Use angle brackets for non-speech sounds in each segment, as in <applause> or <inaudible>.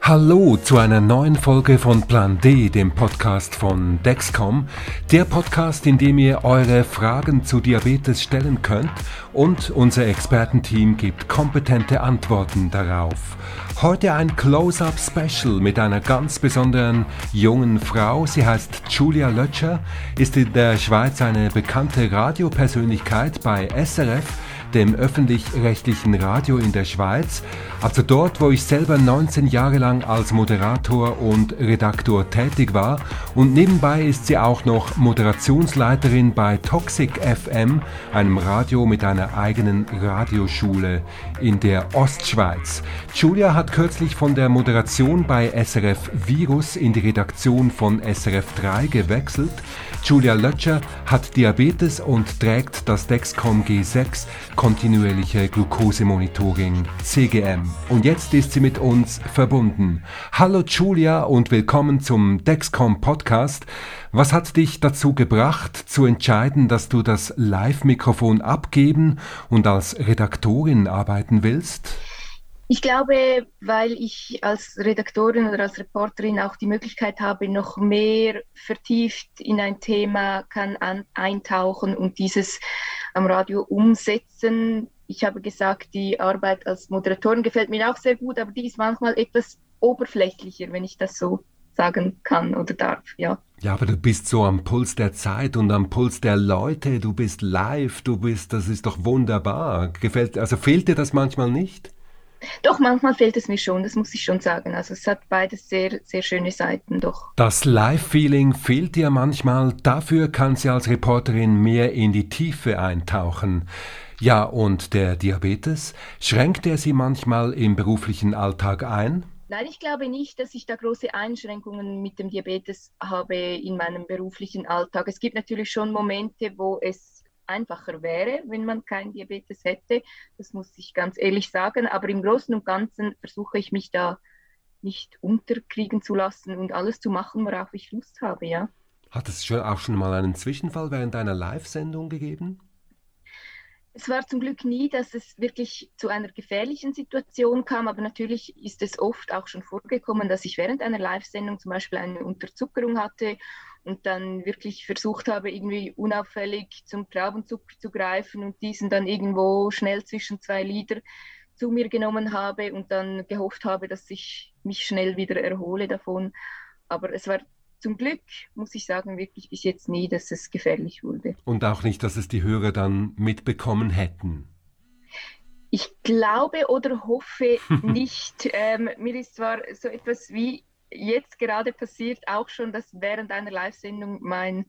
Hallo zu einer neuen Folge von Plan D, dem Podcast von Dexcom. Der Podcast, in dem ihr eure Fragen zu Diabetes stellen könnt und unser Expertenteam gibt kompetente Antworten darauf. Heute ein Close-Up-Special mit einer ganz besonderen jungen Frau. Sie heißt Julia Lötscher, ist in der Schweiz eine bekannte Radiopersönlichkeit bei SRF dem öffentlich-rechtlichen Radio in der Schweiz, also dort, wo ich selber 19 Jahre lang als Moderator und Redaktor tätig war und nebenbei ist sie auch noch Moderationsleiterin bei Toxic FM, einem Radio mit einer eigenen Radioschule in der Ostschweiz. Julia hat kürzlich von der Moderation bei SRF Virus in die Redaktion von SRF 3 gewechselt. Julia Lötscher hat Diabetes und trägt das Dexcom G6 kontinuierliche Glukosemonitoring CGM. Und jetzt ist sie mit uns verbunden. Hallo Julia und willkommen zum Dexcom Podcast. Was hat dich dazu gebracht, zu entscheiden, dass du das Live-Mikrofon abgeben und als Redaktorin arbeiten willst? Ich glaube, weil ich als Redaktorin oder als Reporterin auch die Möglichkeit habe, noch mehr vertieft in ein Thema kann an, eintauchen und dieses am Radio umsetzen. Ich habe gesagt, die Arbeit als Moderatorin gefällt mir auch sehr gut, aber die ist manchmal etwas oberflächlicher, wenn ich das so sagen kann oder darf, ja. Ja, aber du bist so am Puls der Zeit und am Puls der Leute, du bist live, du bist, das ist doch wunderbar. Gefällt, also fehlt dir das manchmal nicht? Doch, manchmal fehlt es mir schon, das muss ich schon sagen. Also es hat beides sehr, sehr schöne Seiten, doch. Das Live-Feeling fehlt dir manchmal, dafür kann sie als Reporterin mehr in die Tiefe eintauchen. Ja, und der Diabetes, schränkt er sie manchmal im beruflichen Alltag ein? Nein, ich glaube nicht, dass ich da große Einschränkungen mit dem Diabetes habe in meinem beruflichen Alltag. Es gibt natürlich schon Momente, wo es einfacher wäre, wenn man kein Diabetes hätte. Das muss ich ganz ehrlich sagen. Aber im Großen und Ganzen versuche ich mich da nicht unterkriegen zu lassen und alles zu machen, worauf ich Lust habe, ja. Hat es schon auch schon mal einen Zwischenfall während einer Live-Sendung gegeben? Es war zum Glück nie, dass es wirklich zu einer gefährlichen Situation kam, aber natürlich ist es oft auch schon vorgekommen, dass ich während einer Live-Sendung zum Beispiel eine Unterzuckerung hatte und dann wirklich versucht habe, irgendwie unauffällig zum Traubenzucker zu greifen und diesen dann irgendwo schnell zwischen zwei Lieder zu mir genommen habe und dann gehofft habe, dass ich mich schnell wieder erhole davon. Aber es war zum Glück, muss ich sagen, wirklich bis jetzt nie, dass es gefährlich wurde. Und auch nicht, dass es die Hörer dann mitbekommen hätten. Ich glaube oder hoffe <laughs> nicht. Ähm, mir ist zwar so etwas wie jetzt gerade passiert auch schon, dass während einer Live-Sendung mein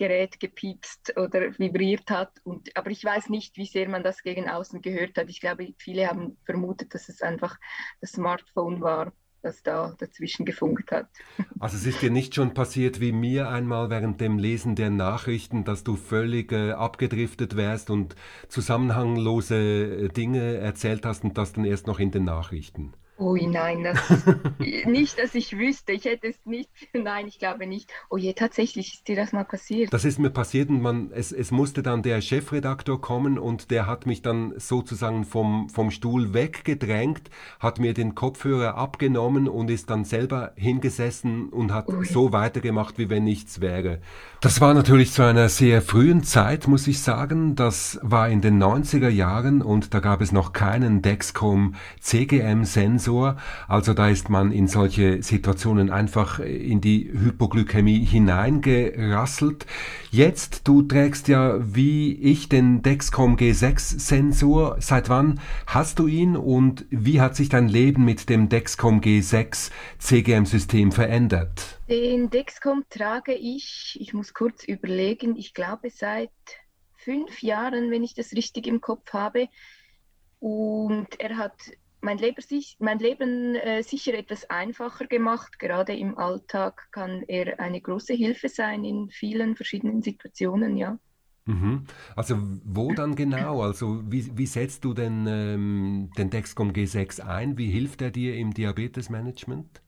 Gerät gepiepst oder vibriert hat. Und, aber ich weiß nicht, wie sehr man das gegen außen gehört hat. Ich glaube, viele haben vermutet, dass es einfach das Smartphone war, das da dazwischen gefunkt hat. <laughs> Also es ist dir nicht schon passiert wie mir einmal während dem Lesen der Nachrichten, dass du völlig äh, abgedriftet wärst und zusammenhanglose äh, Dinge erzählt hast und das dann erst noch in den Nachrichten? Ui, nein, das <laughs> nicht, dass ich wüsste. Ich hätte es nicht. <laughs> Nein, ich glaube nicht. Oh je, tatsächlich ist dir das mal passiert. Das ist mir passiert und man, es, es musste dann der Chefredaktor kommen und der hat mich dann sozusagen vom, vom Stuhl weggedrängt, hat mir den Kopfhörer abgenommen und ist dann selber hingesessen und hat Ui. so weitergemacht, wie wenn nichts wäre. Das war natürlich zu einer sehr frühen Zeit, muss ich sagen. Das war in den 90er Jahren und da gab es noch keinen Dexcom CGM-Sensor Sensor. Also da ist man in solche Situationen einfach in die Hypoglykämie hineingerasselt. Jetzt, du trägst ja wie ich den Dexcom G6 Sensor. Seit wann hast du ihn und wie hat sich dein Leben mit dem Dexcom G6 CGM System verändert? Den Dexcom trage ich, ich muss kurz überlegen, ich glaube seit fünf Jahren, wenn ich das richtig im Kopf habe. Und er hat mein Leben, mein Leben äh, sicher etwas einfacher gemacht. Gerade im Alltag kann er eine große Hilfe sein in vielen verschiedenen Situationen, ja. Mhm. Also wo dann genau? Also wie, wie setzt du denn ähm, den Dexcom G6 ein? Wie hilft er dir im Diabetesmanagement?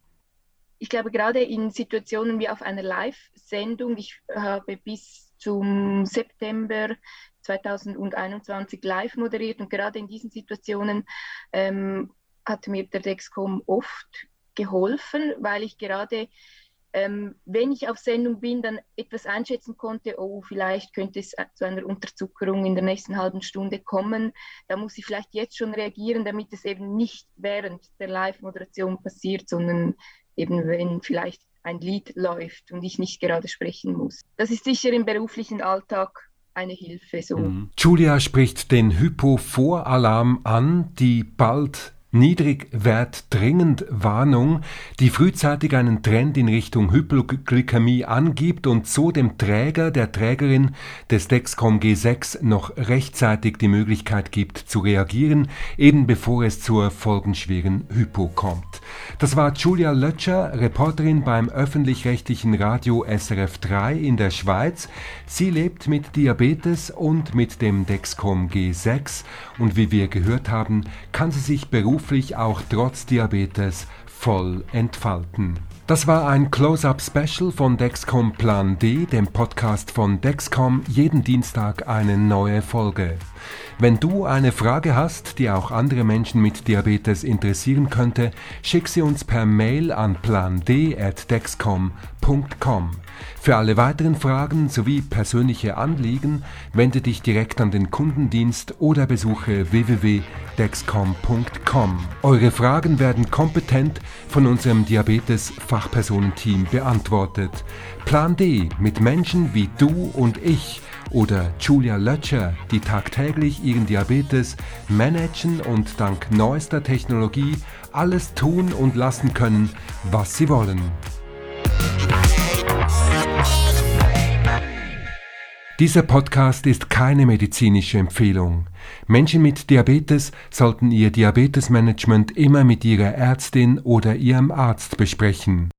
Ich glaube gerade in Situationen wie auf einer Live-Sendung, ich habe bis zum September 2021 live moderiert und gerade in diesen Situationen ähm, hat mir der Dexcom oft geholfen, weil ich gerade ähm, wenn ich auf Sendung bin, dann etwas einschätzen konnte, oh, vielleicht könnte es zu einer Unterzuckerung in der nächsten halben Stunde kommen. Da muss ich vielleicht jetzt schon reagieren, damit es eben nicht während der Live-Moderation passiert, sondern eben wenn vielleicht ein Lied läuft und ich nicht gerade sprechen muss. Das ist sicher im beruflichen Alltag eine Hilfe. So. Mhm. Julia spricht den Hypo-Voralarm an, die bald Niedrigwert-Dringend-Warnung, die frühzeitig einen Trend in Richtung Hypoglykämie angibt und so dem Träger, der Trägerin des Dexcom G6 noch rechtzeitig die Möglichkeit gibt zu reagieren, eben bevor es zur folgenschweren Hypo kommt. Das war Julia Lötscher, Reporterin beim öffentlich-rechtlichen Radio SRF 3 in der Schweiz. Sie lebt mit Diabetes und mit dem Dexcom G6 und wie wir gehört haben, kann sie sich beruflich auch trotz Diabetes voll entfalten. Das war ein Close-Up-Special von Dexcom Plan D, dem Podcast von Dexcom, jeden Dienstag eine neue Folge. Wenn du eine Frage hast, die auch andere Menschen mit Diabetes interessieren könnte, schick sie uns per Mail an pland.dexcom.com. Für alle weiteren Fragen sowie persönliche Anliegen wende dich direkt an den Kundendienst oder besuche www.dexcom.com. Eure Fragen werden kompetent von unserem Diabetes-Fachpersonenteam beantwortet. Plan D mit Menschen wie du und ich oder Julia Lötscher, die tagtäglich ihren Diabetes managen und dank neuester Technologie alles tun und lassen können, was sie wollen. Dieser Podcast ist keine medizinische Empfehlung. Menschen mit Diabetes sollten ihr Diabetesmanagement immer mit ihrer Ärztin oder ihrem Arzt besprechen.